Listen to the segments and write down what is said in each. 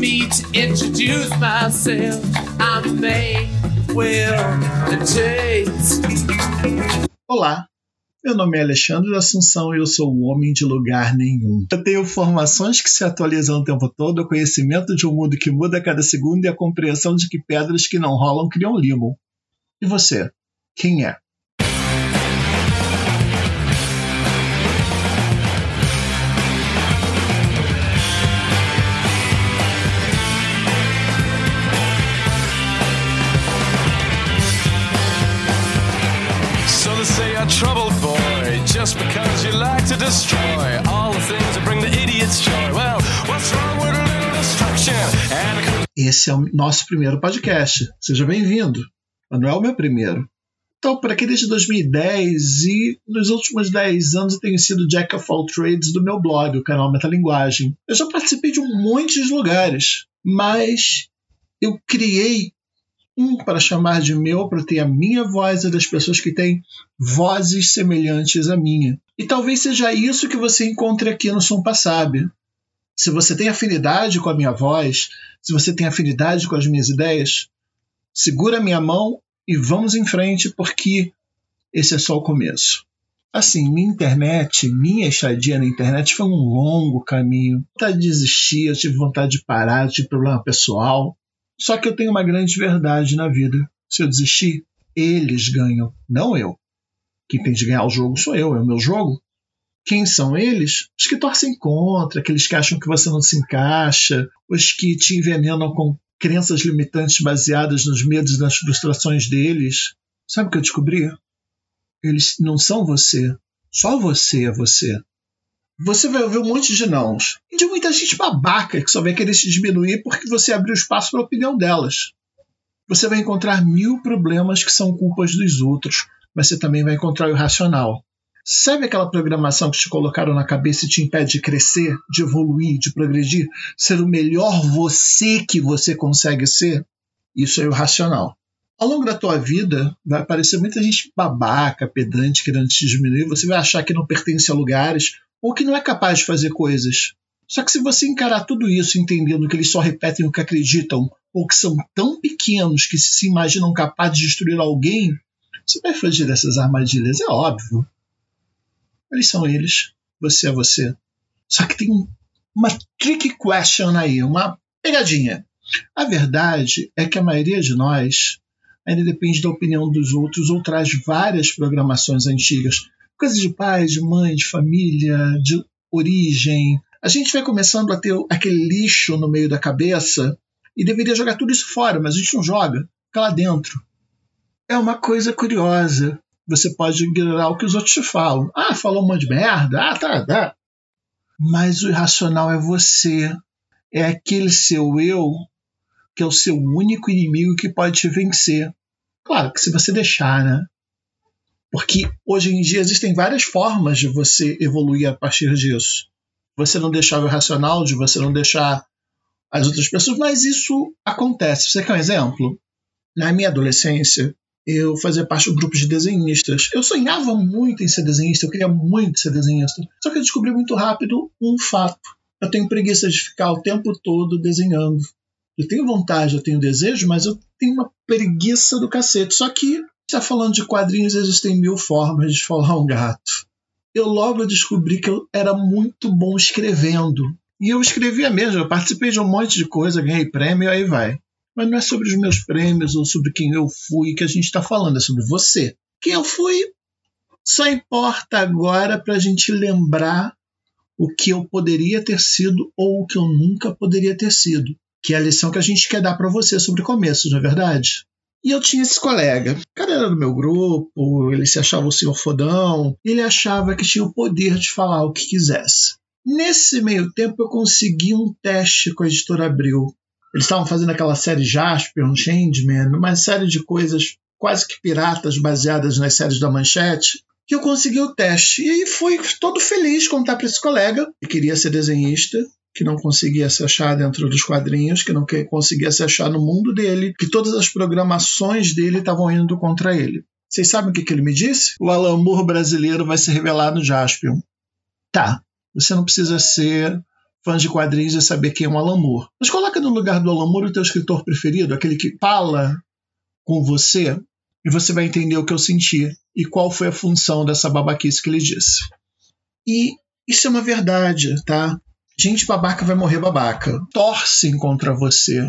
me to introduce myself. I'm Will, Tate. Olá, meu nome é Alexandre Assunção e eu sou um homem de lugar nenhum. Eu tenho formações que se atualizam o tempo todo, o conhecimento de um mundo que muda a cada segundo e a compreensão de que pedras que não rolam criam limo. E você? Quem é? A troubled boy, just because you like to destroy all the things that bring the idiots joy. Well, what's wrong with a little destruction? And Esse é o nosso primeiro podcast. Seja bem-vindo. Mas não é o meu primeiro. Então, por aqui desde 2010 e nos últimos 10 anos eu tenho sido Jack of all trades do meu blog, o canal Metalinguagem. Eu já participei de um monte de lugares, mas eu criei um para chamar de meu, para ter a minha voz e das pessoas que têm vozes semelhantes à minha. E talvez seja isso que você encontre aqui no Som Passabe. Se você tem afinidade com a minha voz, se você tem afinidade com as minhas ideias, segura minha mão e vamos em frente, porque esse é só o começo. Assim, minha internet, minha estadia na internet foi um longo caminho. Vontade de desistir, eu tive vontade de parar, eu tive problema pessoal. Só que eu tenho uma grande verdade na vida. Se eu desistir, eles ganham, não eu. Quem tem de ganhar o jogo sou eu, é o meu jogo. Quem são eles? Os que torcem contra, aqueles que acham que você não se encaixa, os que te envenenam com crenças limitantes baseadas nos medos e nas frustrações deles. Sabe o que eu descobri? Eles não são você. Só você é você. Você vai ouvir um monte de nãos. E de muita gente babaca que só vai querer te diminuir porque você abriu espaço para a opinião delas. Você vai encontrar mil problemas que são culpas dos outros, mas você também vai encontrar o irracional. Sabe aquela programação que te colocaram na cabeça e te impede de crescer, de evoluir, de progredir, ser o melhor você que você consegue ser? Isso é o racional. Ao longo da tua vida, vai aparecer muita gente babaca, pedante, querendo te diminuir. Você vai achar que não pertence a lugares ou que não é capaz de fazer coisas. Só que se você encarar tudo isso entendendo que eles só repetem o que acreditam ou que são tão pequenos que se imaginam capazes de destruir alguém, você vai fugir dessas armadilhas, é óbvio. Eles são eles, você é você. Só que tem uma trick question aí, uma pegadinha. A verdade é que a maioria de nós ainda depende da opinião dos outros ou traz várias programações antigas. Coisas de pai, de mãe, de família, de origem. A gente vai começando a ter aquele lixo no meio da cabeça e deveria jogar tudo isso fora, mas a gente não joga, fica lá dentro. É uma coisa curiosa. Você pode ignorar o que os outros te falam. Ah, falou um monte de merda. Ah, tá, tá. Mas o irracional é você. É aquele seu eu que é o seu único inimigo que pode te vencer. Claro que se você deixar, né? Porque hoje em dia existem várias formas de você evoluir a partir disso. Você não deixar o irracional, de você não deixar as outras pessoas, mas isso acontece. Você quer um exemplo? Na minha adolescência, eu fazia parte do grupo de desenhistas. Eu sonhava muito em ser desenhista, eu queria muito ser desenhista. Só que eu descobri muito rápido um fato. Eu tenho preguiça de ficar o tempo todo desenhando. Eu tenho vontade, eu tenho desejo, mas eu tenho uma preguiça do cacete. Só que, está falando de quadrinhos, existem mil formas de falar um gato. Eu logo descobri que eu era muito bom escrevendo. E eu escrevia mesmo, eu participei de um monte de coisa, ganhei prêmio, aí vai. Mas não é sobre os meus prêmios ou sobre quem eu fui que a gente está falando, é sobre você. Quem eu fui só importa agora para a gente lembrar o que eu poderia ter sido ou o que eu nunca poderia ter sido, que é a lição que a gente quer dar para você sobre começos, não é verdade? E eu tinha esse colega. O cara era do meu grupo, ele se achava o senhor fodão, ele achava que tinha o poder de falar o que quisesse. Nesse meio tempo, eu consegui um teste com a editora Abril. Eles estavam fazendo aquela série Jasper, um Changeman, uma série de coisas quase que piratas baseadas nas séries da Manchete. E eu consegui o teste. E fui todo feliz contar para esse colega que queria ser desenhista, que não conseguia se achar dentro dos quadrinhos, que não conseguia se achar no mundo dele, que todas as programações dele estavam indo contra ele. Vocês sabem o que, que ele me disse? O Alan Moore brasileiro vai se revelar no Jaspion. Tá, você não precisa ser fãs de quadrinhos e saber quem é o Alan. Mas coloca no lugar do Alan o teu escritor preferido, aquele que fala com você, e você vai entender o que eu senti e qual foi a função dessa babaquice que ele disse. E isso é uma verdade, tá? Gente babaca vai morrer babaca. Torcem contra você.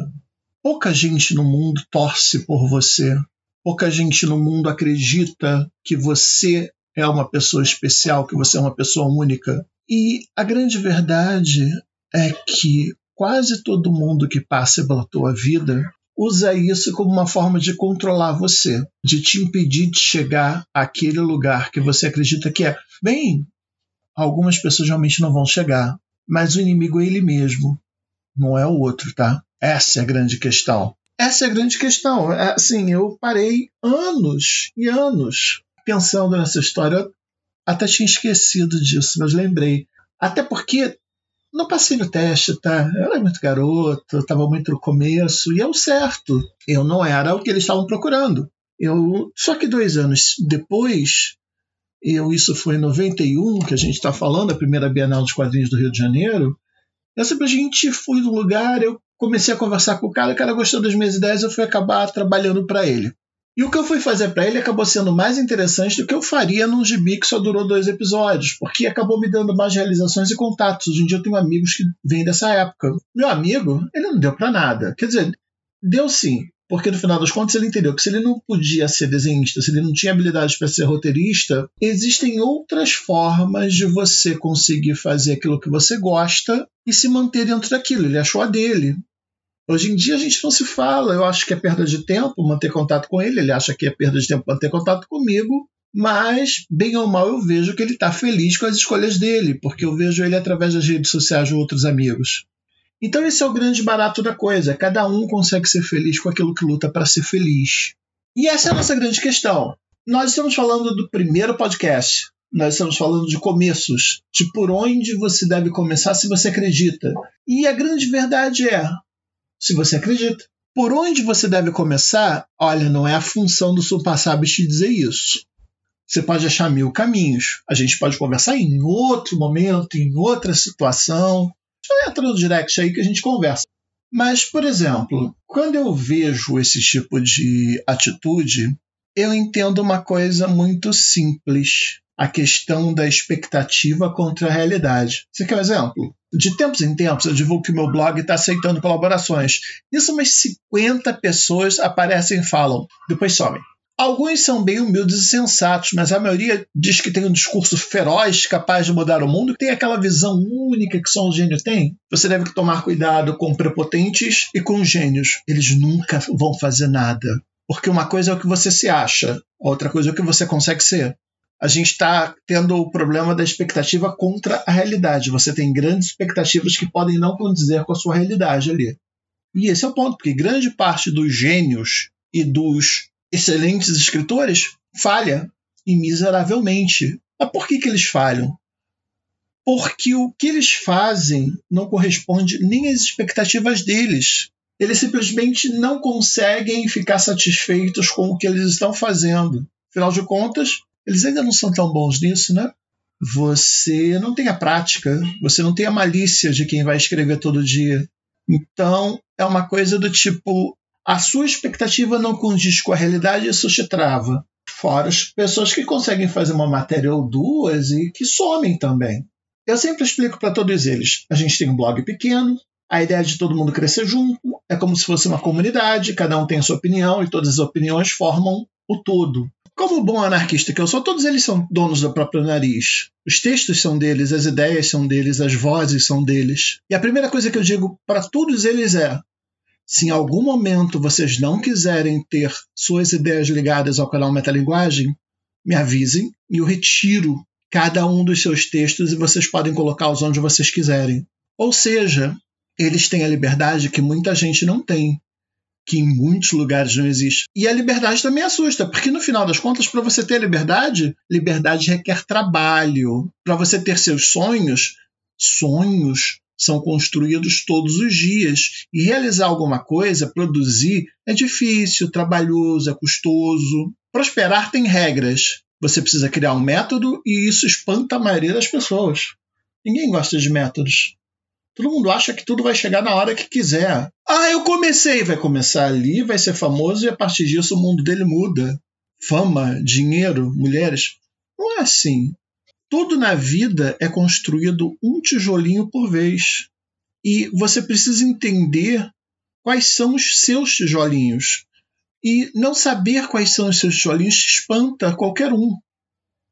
Pouca gente no mundo torce por você. Pouca gente no mundo acredita que você é uma pessoa especial, que você é uma pessoa única. E a grande verdade é que quase todo mundo que passa pela tua vida usa isso como uma forma de controlar você, de te impedir de chegar àquele lugar que você acredita que é. Bem, algumas pessoas realmente não vão chegar, mas o inimigo é ele mesmo, não é o outro, tá? Essa é a grande questão. Essa é a grande questão. É, assim, eu parei anos e anos pensando nessa história. Até tinha esquecido disso, mas lembrei. Até porque não passei no teste, tá? Eu era muito garoto, estava muito no começo, e é o certo. Eu não era o que eles estavam procurando. Eu, só que dois anos depois, eu, isso foi em 91, que a gente está falando, a primeira Bienal dos Quadrinhos do Rio de Janeiro, eu simplesmente fui num lugar, eu comecei a conversar com o cara, o cara gostou das minhas ideias, eu fui acabar trabalhando para ele. E o que eu fui fazer para ele acabou sendo mais interessante do que eu faria num gibi que só durou dois episódios, porque acabou me dando mais realizações e contatos. Hoje em dia eu tenho amigos que vêm dessa época. Meu amigo, ele não deu para nada. Quer dizer, deu sim, porque no final das contas ele entendeu que se ele não podia ser desenhista, se ele não tinha habilidades para ser roteirista, existem outras formas de você conseguir fazer aquilo que você gosta e se manter dentro daquilo. Ele achou a dele. Hoje em dia a gente não se fala, eu acho que é perda de tempo manter contato com ele, ele acha que é perda de tempo manter contato comigo, mas, bem ou mal, eu vejo que ele está feliz com as escolhas dele, porque eu vejo ele através das redes sociais de outros amigos. Então, esse é o grande barato da coisa: cada um consegue ser feliz com aquilo que luta para ser feliz. E essa é a nossa grande questão. Nós estamos falando do primeiro podcast. Nós estamos falando de começos, de por onde você deve começar se você acredita. E a grande verdade é: se você acredita. Por onde você deve começar? Olha, não é a função do Super Sabes te dizer isso. Você pode achar mil caminhos. A gente pode conversar em outro momento, em outra situação. Só entra no direct aí que a gente conversa. Mas, por exemplo, quando eu vejo esse tipo de atitude, eu entendo uma coisa muito simples: a questão da expectativa contra a realidade. Você quer um exemplo? De tempos em tempos, eu divulgo que meu blog está aceitando colaborações. Isso, umas 50 pessoas aparecem e falam, depois somem. Alguns são bem humildes e sensatos, mas a maioria diz que tem um discurso feroz, capaz de mudar o mundo, que tem aquela visão única que só um gênio tem. Você deve tomar cuidado com prepotentes e com gênios. Eles nunca vão fazer nada. Porque uma coisa é o que você se acha, outra coisa é o que você consegue ser a gente está tendo o problema da expectativa contra a realidade. Você tem grandes expectativas que podem não condizer com a sua realidade ali. E esse é o ponto, porque grande parte dos gênios e dos excelentes escritores falha e miseravelmente. Mas por que, que eles falham? Porque o que eles fazem não corresponde nem às expectativas deles. Eles simplesmente não conseguem ficar satisfeitos com o que eles estão fazendo. Afinal de contas, eles ainda não são tão bons nisso, né? Você não tem a prática, você não tem a malícia de quem vai escrever todo dia. Então, é uma coisa do tipo: a sua expectativa não condiz com a realidade, isso te trava. Fora as pessoas que conseguem fazer uma matéria ou duas e que somem também. Eu sempre explico para todos eles: a gente tem um blog pequeno, a ideia de todo mundo crescer junto é como se fosse uma comunidade, cada um tem a sua opinião e todas as opiniões formam o todo. Como bom anarquista que eu sou, todos eles são donos do próprio nariz. Os textos são deles, as ideias são deles, as vozes são deles. E a primeira coisa que eu digo para todos eles é: se em algum momento vocês não quiserem ter suas ideias ligadas ao canal Metalinguagem, me avisem e eu retiro cada um dos seus textos e vocês podem colocá-los onde vocês quiserem. Ou seja, eles têm a liberdade que muita gente não tem que em muitos lugares não existe. E a liberdade também assusta, porque no final das contas, para você ter liberdade, liberdade requer trabalho. Para você ter seus sonhos, sonhos são construídos todos os dias. E realizar alguma coisa, produzir, é difícil, trabalhoso, é custoso. Prosperar tem regras. Você precisa criar um método e isso espanta a maioria das pessoas. Ninguém gosta de métodos. Todo mundo acha que tudo vai chegar na hora que quiser. Ah, eu comecei, vai começar ali, vai ser famoso e a partir disso o mundo dele muda. Fama, dinheiro, mulheres. Não é assim. Tudo na vida é construído um tijolinho por vez. E você precisa entender quais são os seus tijolinhos. E não saber quais são os seus tijolinhos espanta qualquer um.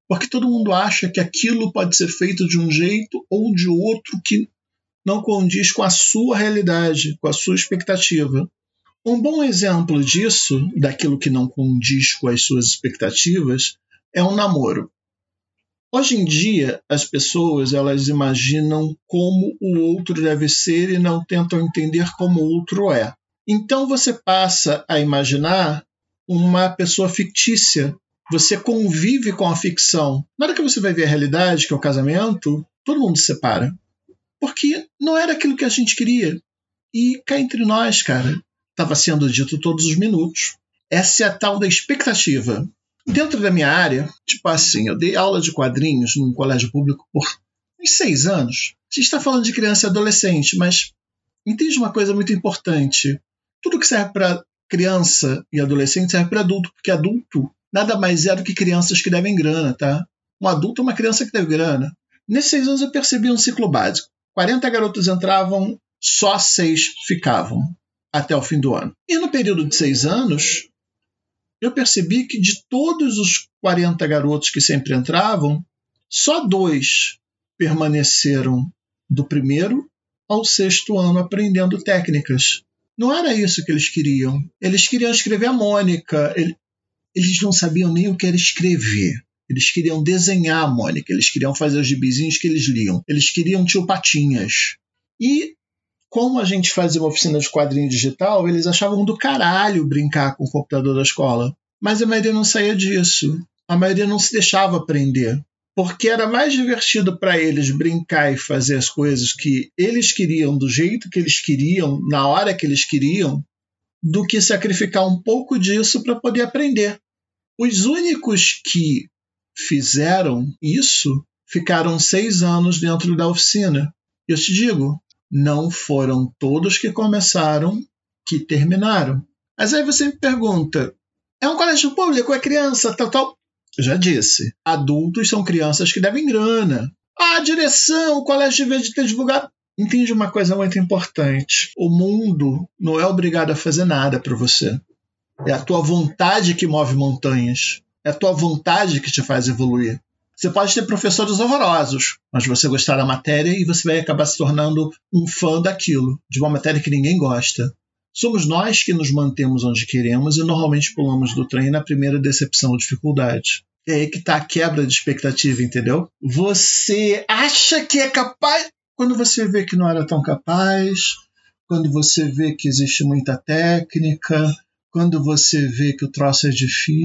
Porque todo mundo acha que aquilo pode ser feito de um jeito ou de outro que não condiz com a sua realidade, com a sua expectativa. Um bom exemplo disso, daquilo que não condiz com as suas expectativas, é um namoro. Hoje em dia, as pessoas elas imaginam como o outro deve ser e não tentam entender como o outro é. Então você passa a imaginar uma pessoa fictícia. Você convive com a ficção. Na hora que você vai ver a realidade, que é o casamento, todo mundo se separa. Porque não era aquilo que a gente queria. E cá entre nós, cara, estava sendo dito todos os minutos. Essa é a tal da expectativa. Dentro da minha área, tipo assim, eu dei aula de quadrinhos num colégio público por uns seis anos. A gente está falando de criança e adolescente, mas entende uma coisa muito importante. Tudo que serve para criança e adolescente serve para adulto, porque adulto nada mais é do que crianças que devem grana, tá? Um adulto é uma criança que deve grana. Nesses seis anos eu percebi um ciclo básico. 40 garotos entravam, só seis ficavam até o fim do ano. E no período de seis anos, eu percebi que de todos os 40 garotos que sempre entravam, só dois permaneceram do primeiro ao sexto ano aprendendo técnicas. Não era isso que eles queriam. Eles queriam escrever a Mônica. Eles não sabiam nem o que era escrever. Eles queriam desenhar a Mônica. Eles queriam fazer os gibizinhos que eles liam. Eles queriam tio Patinhas. E como a gente fazia uma oficina de quadrinho digital, eles achavam do caralho brincar com o computador da escola. Mas a maioria não saía disso. A maioria não se deixava aprender. Porque era mais divertido para eles brincar e fazer as coisas que eles queriam, do jeito que eles queriam, na hora que eles queriam, do que sacrificar um pouco disso para poder aprender. Os únicos que fizeram isso ficaram seis anos dentro da oficina. Eu te digo, não foram todos que começaram que terminaram. Mas aí você me pergunta: é um colégio público, é criança, tal, tal. Eu já disse: adultos são crianças que devem grana. A direção, o colégio de ter divulgado. Entende uma coisa muito importante: o mundo não é obrigado a fazer nada para você. É a tua vontade que move montanhas. É a tua vontade que te faz evoluir. Você pode ter professores horrorosos, mas você gostar da matéria e você vai acabar se tornando um fã daquilo, de uma matéria que ninguém gosta. Somos nós que nos mantemos onde queremos e normalmente pulamos do trem na primeira decepção ou dificuldade. É aí que está a quebra de expectativa, entendeu? Você acha que é capaz. Quando você vê que não era tão capaz, quando você vê que existe muita técnica, quando você vê que o troço é difícil.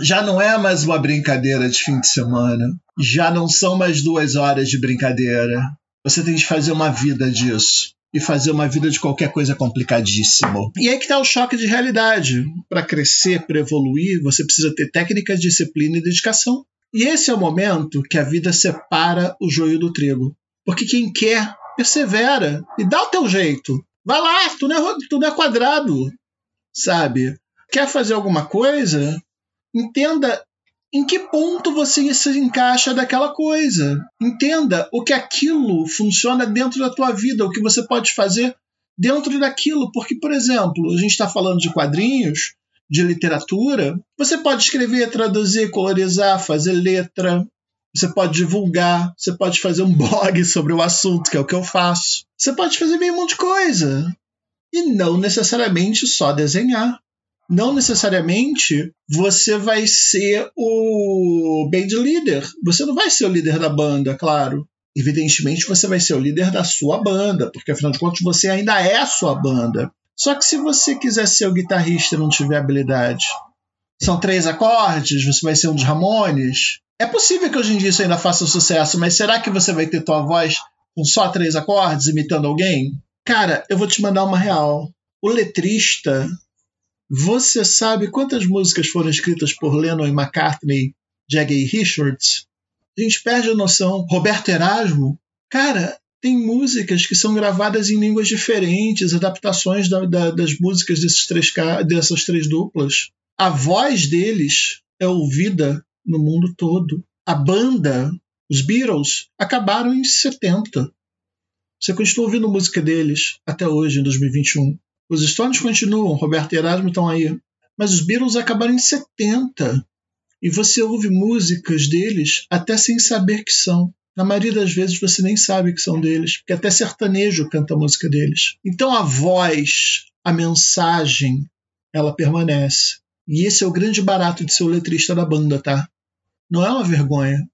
Já não é mais uma brincadeira de fim de semana. Já não são mais duas horas de brincadeira. Você tem que fazer uma vida disso. E fazer uma vida de qualquer coisa complicadíssimo. E aí que está o choque de realidade. Para crescer, para evoluir, você precisa ter técnica, disciplina e dedicação. E esse é o momento que a vida separa o joio do trigo. Porque quem quer, persevera e dá o teu jeito. Vai lá, tu não é, tu não é quadrado sabe? Quer fazer alguma coisa? Entenda em que ponto você se encaixa daquela coisa. Entenda o que aquilo funciona dentro da tua vida, o que você pode fazer dentro daquilo. Porque, por exemplo, a gente está falando de quadrinhos, de literatura. Você pode escrever, traduzir, colorizar, fazer letra. Você pode divulgar, você pode fazer um blog sobre o assunto, que é o que eu faço. Você pode fazer meio um monte de coisa e não necessariamente só desenhar. Não necessariamente você vai ser o band leader. Você não vai ser o líder da banda, claro. Evidentemente você vai ser o líder da sua banda, porque afinal de contas você ainda é a sua banda. Só que se você quiser ser o guitarrista e não tiver habilidade, são três acordes, você vai ser um dos Ramones. É possível que hoje em dia isso ainda faça sucesso, mas será que você vai ter tua voz com só três acordes imitando alguém? Cara, eu vou te mandar uma real. O letrista, você sabe quantas músicas foram escritas por Lennon e McCartney, Jagger e Richards? A gente perde a noção. Roberto Erasmo, cara, tem músicas que são gravadas em línguas diferentes, adaptações da, da, das músicas desses três, dessas três duplas. A voz deles é ouvida no mundo todo. A banda, os Beatles, acabaram em 70. Você continua ouvindo música deles até hoje, em 2021. Os Stones continuam, Roberto e Erasmo estão aí. Mas os Beatles acabaram em 70. E você ouve músicas deles até sem saber que são. Na maioria das vezes você nem sabe que são deles, porque até sertanejo canta a música deles. Então a voz, a mensagem, ela permanece. E esse é o grande barato de ser o letrista da banda, tá? Não é uma vergonha.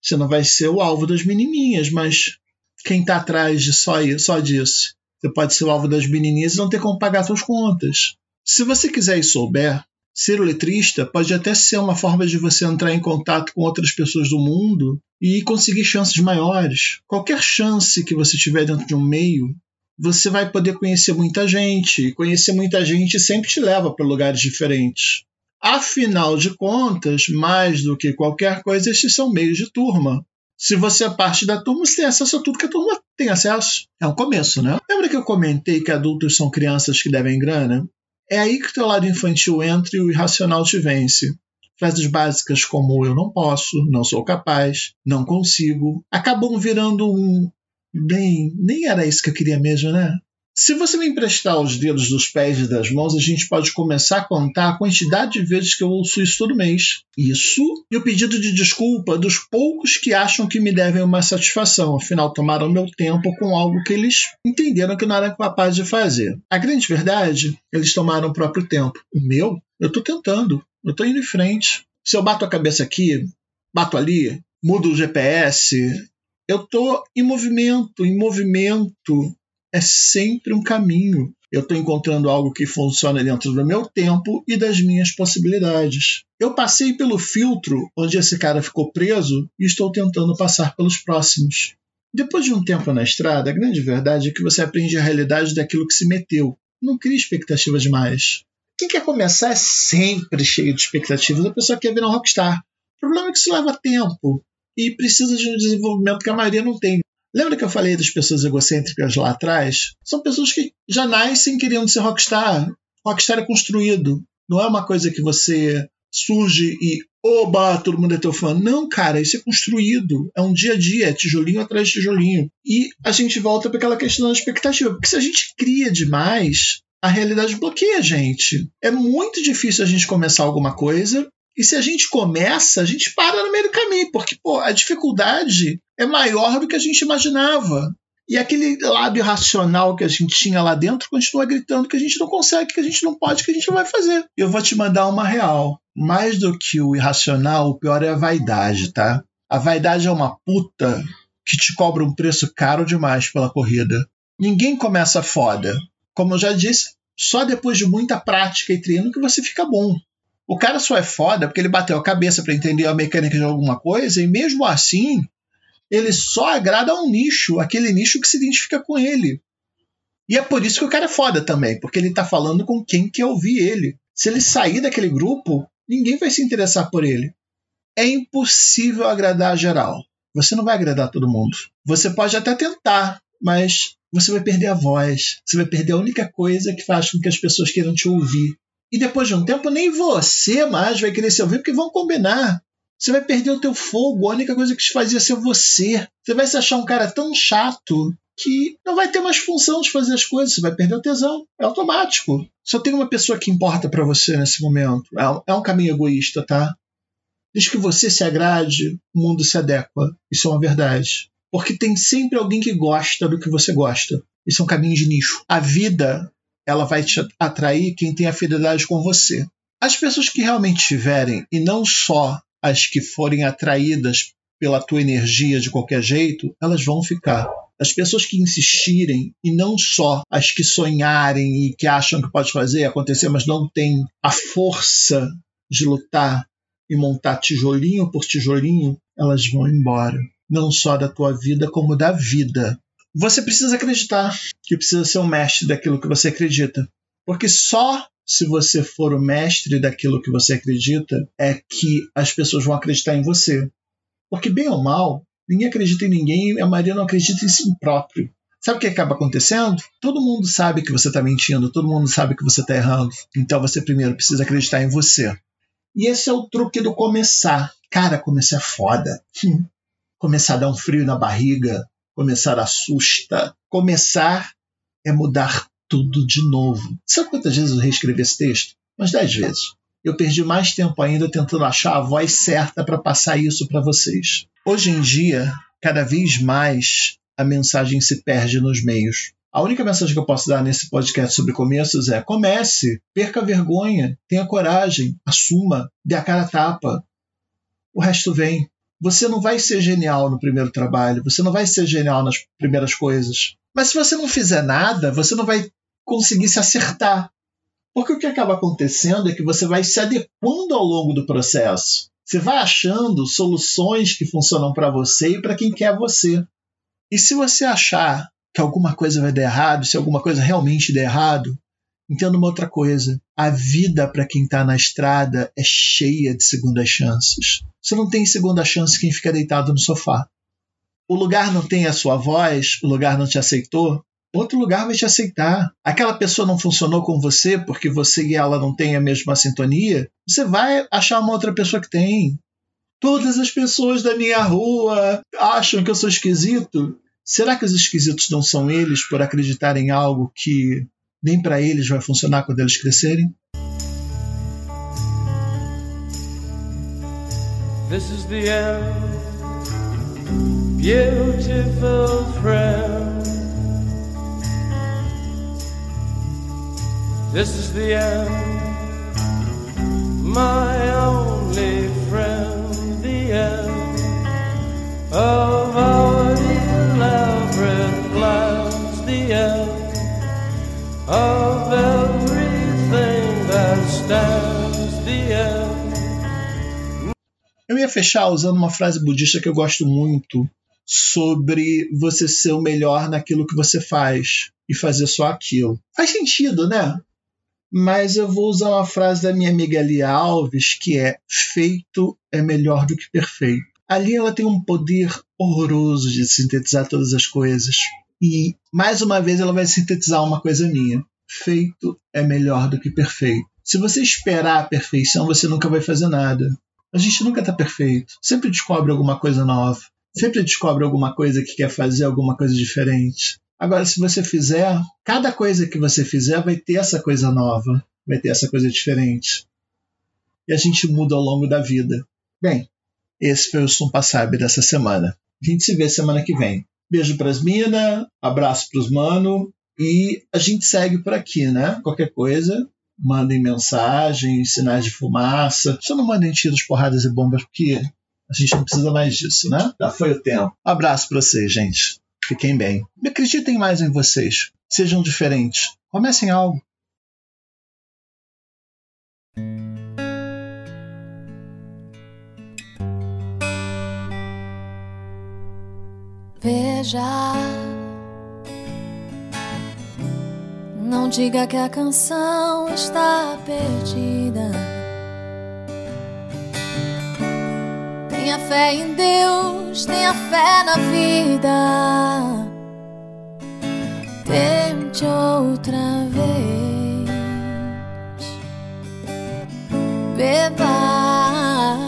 Você não vai ser o alvo das menininhas, mas quem tá atrás de só, só disso? Você pode ser o alvo das menininhas e não ter como pagar suas contas. Se você quiser e souber, ser o letrista pode até ser uma forma de você entrar em contato com outras pessoas do mundo e conseguir chances maiores. Qualquer chance que você tiver dentro de um meio, você vai poder conhecer muita gente. E conhecer muita gente sempre te leva para lugares diferentes. Afinal de contas, mais do que qualquer coisa, estes são meios de turma. Se você é parte da turma, você tem acesso a tudo que a turma tem acesso. É um começo, né? Lembra que eu comentei que adultos são crianças que devem grana? É aí que o teu lado infantil entra e o irracional te vence. Frases básicas como eu não posso, não sou capaz, não consigo, acabam virando um. Bem, nem era isso que eu queria mesmo, né? Se você me emprestar os dedos dos pés e das mãos, a gente pode começar a contar a quantidade de vezes que eu ouço isso todo mês. Isso e o pedido de desculpa dos poucos que acham que me devem uma satisfação, afinal tomaram meu tempo com algo que eles entenderam que não eram capazes de fazer. A grande verdade, eles tomaram o próprio tempo. O meu, eu estou tentando, eu estou indo em frente. Se eu bato a cabeça aqui, bato ali, mudo o GPS, eu estou em movimento, em movimento é sempre um caminho. Eu estou encontrando algo que funciona dentro do meu tempo e das minhas possibilidades. Eu passei pelo filtro onde esse cara ficou preso e estou tentando passar pelos próximos. Depois de um tempo na estrada, a grande verdade é que você aprende a realidade daquilo que se meteu. Não cria expectativas demais. Quem quer começar é sempre cheio de expectativas. A pessoa quer virar um rockstar. O problema é que isso leva tempo e precisa de um desenvolvimento que a maioria não tem. Lembra que eu falei das pessoas egocêntricas lá atrás? São pessoas que já nascem querendo ser rockstar. Rockstar é construído. Não é uma coisa que você surge e oba, todo mundo é teu fã. Não, cara, isso é construído. É um dia a dia, é tijolinho atrás de tijolinho. E a gente volta para aquela questão da expectativa. Porque se a gente cria demais, a realidade bloqueia a gente. É muito difícil a gente começar alguma coisa e se a gente começa, a gente para no meio do caminho, porque pô, a dificuldade é maior do que a gente imaginava. E aquele lado irracional que a gente tinha lá dentro continua gritando que a gente não consegue, que a gente não pode, que a gente não vai fazer. Eu vou te mandar uma real. Mais do que o irracional, o pior é a vaidade, tá? A vaidade é uma puta que te cobra um preço caro demais pela corrida. Ninguém começa foda. Como eu já disse, só depois de muita prática e treino que você fica bom. O cara só é foda porque ele bateu a cabeça para entender a mecânica de alguma coisa e mesmo assim ele só agrada a um nicho, aquele nicho que se identifica com ele. E é por isso que o cara é foda também, porque ele tá falando com quem quer ouvir ele. Se ele sair daquele grupo, ninguém vai se interessar por ele. É impossível agradar a geral. Você não vai agradar todo mundo. Você pode até tentar, mas você vai perder a voz. Você vai perder a única coisa que faz com que as pessoas queiram te ouvir, e depois de um tempo, nem você mais vai querer se ouvir, porque vão combinar. Você vai perder o teu fogo, a única coisa que te fazia ser você. Você vai se achar um cara tão chato que não vai ter mais função de fazer as coisas, você vai perder o tesão. É automático. Só tem uma pessoa que importa para você nesse momento. É, é um caminho egoísta, tá? Desde que você se agrade, o mundo se adequa. Isso é uma verdade. Porque tem sempre alguém que gosta do que você gosta. Isso é um caminho de nicho. A vida ela vai te atrair quem tem afinidade com você. As pessoas que realmente tiverem, e não só as que forem atraídas pela tua energia de qualquer jeito, elas vão ficar. As pessoas que insistirem, e não só as que sonharem e que acham que pode fazer acontecer, mas não têm a força de lutar e montar tijolinho por tijolinho, elas vão embora. Não só da tua vida, como da vida. Você precisa acreditar que precisa ser o mestre daquilo que você acredita. Porque só se você for o mestre daquilo que você acredita é que as pessoas vão acreditar em você. Porque, bem ou mal, Ninguém acredita em ninguém e a maioria não acredita em si próprio. Sabe o que acaba acontecendo? Todo mundo sabe que você está mentindo, todo mundo sabe que você está errando. Então você primeiro precisa acreditar em você. E esse é o truque do começar. Cara, começar é foda. Hum. Começar a dar um frio na barriga, começar assusta. Começar é mudar tudo de novo. Sabe quantas vezes eu reescrevi esse texto? Umas dez vezes. Eu perdi mais tempo ainda tentando achar a voz certa para passar isso para vocês. Hoje em dia, cada vez mais a mensagem se perde nos meios. A única mensagem que eu posso dar nesse podcast sobre começos é: comece, perca a vergonha, tenha coragem, assuma, dê a cara a tapa. O resto vem. Você não vai ser genial no primeiro trabalho, você não vai ser genial nas primeiras coisas. Mas se você não fizer nada, você não vai conseguir se acertar. Porque o que acaba acontecendo é que você vai se adequando ao longo do processo. Você vai achando soluções que funcionam para você e para quem quer você. E se você achar que alguma coisa vai dar errado, se alguma coisa realmente der errado, entenda uma outra coisa. A vida para quem está na estrada é cheia de segundas chances. Você não tem segunda chance quem fica deitado no sofá. O lugar não tem a sua voz, o lugar não te aceitou, outro lugar vai te aceitar. Aquela pessoa não funcionou com você porque você e ela não têm a mesma sintonia, você vai achar uma outra pessoa que tem. Todas as pessoas da minha rua acham que eu sou esquisito. Será que os esquisitos não são eles por acreditarem em algo que nem para eles vai funcionar quando eles crescerem? This is the end, beautiful friend. This is the end, my only friend, the end of our elaborate plans, the end of everything that stands, Eu ia fechar usando uma frase budista que eu gosto muito sobre você ser o melhor naquilo que você faz e fazer só aquilo. Faz sentido, né? Mas eu vou usar uma frase da minha amiga Lia Alves que é: feito é melhor do que perfeito. Ali ela tem um poder horroroso de sintetizar todas as coisas. E mais uma vez ela vai sintetizar uma coisa minha: feito é melhor do que perfeito. Se você esperar a perfeição, você nunca vai fazer nada. A gente nunca está perfeito. Sempre descobre alguma coisa nova. Sempre descobre alguma coisa que quer fazer alguma coisa diferente. Agora, se você fizer, cada coisa que você fizer vai ter essa coisa nova, vai ter essa coisa diferente. E a gente muda ao longo da vida. Bem, esse foi o Sumpa Sabe dessa semana. A gente se vê semana que vem. Beijo pras mina, abraço pros mano e a gente segue por aqui, né? Qualquer coisa, mandem mensagens, sinais de fumaça. Só não mandem tiros, porradas e bombas, porque a gente não precisa mais disso, né? Já foi o tempo. Abraço pra vocês, gente. Fiquem bem. E acreditem mais em vocês. Sejam diferentes. Comecem algo. Veja, não diga que a canção está perdida. Tenha fé em Deus, tenha fé na vida. Tente outra vez. Beba,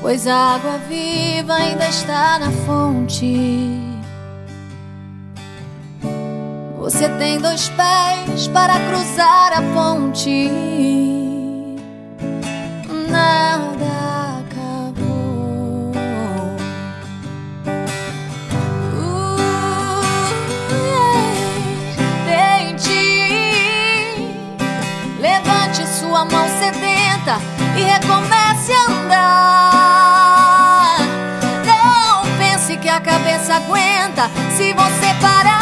pois a água viva ainda está na fonte. Você tem dois pés para cruzar a ponte. Nada acabou. Uh, Tente, levante sua mão sedenta e recomece a andar. Não pense que a cabeça aguenta se você parar.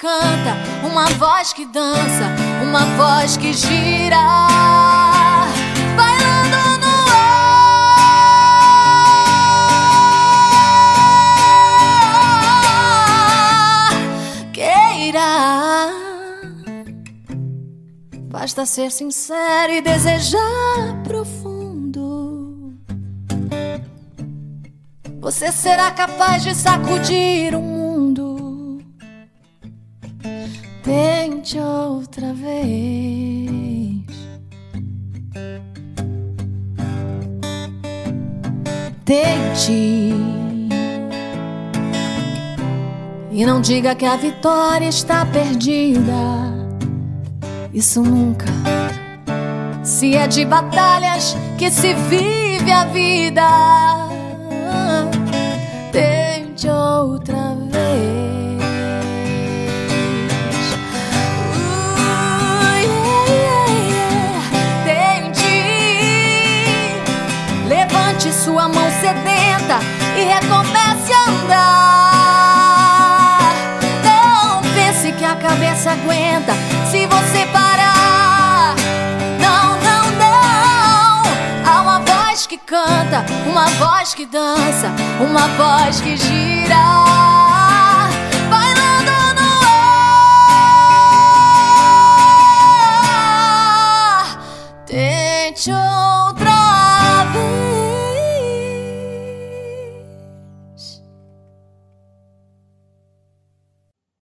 Canta, uma voz que dança, uma voz que gira. Bailando no ar. Queira. Basta ser sincero e desejar profundo. Você será capaz de sacudir o Tente outra vez. Tente. E não diga que a vitória está perdida. Isso nunca. Se é de batalhas que se vive a vida, aguenta se você parar. Não, não, não. Há uma voz que canta, uma voz que dança, uma voz que gira. Tente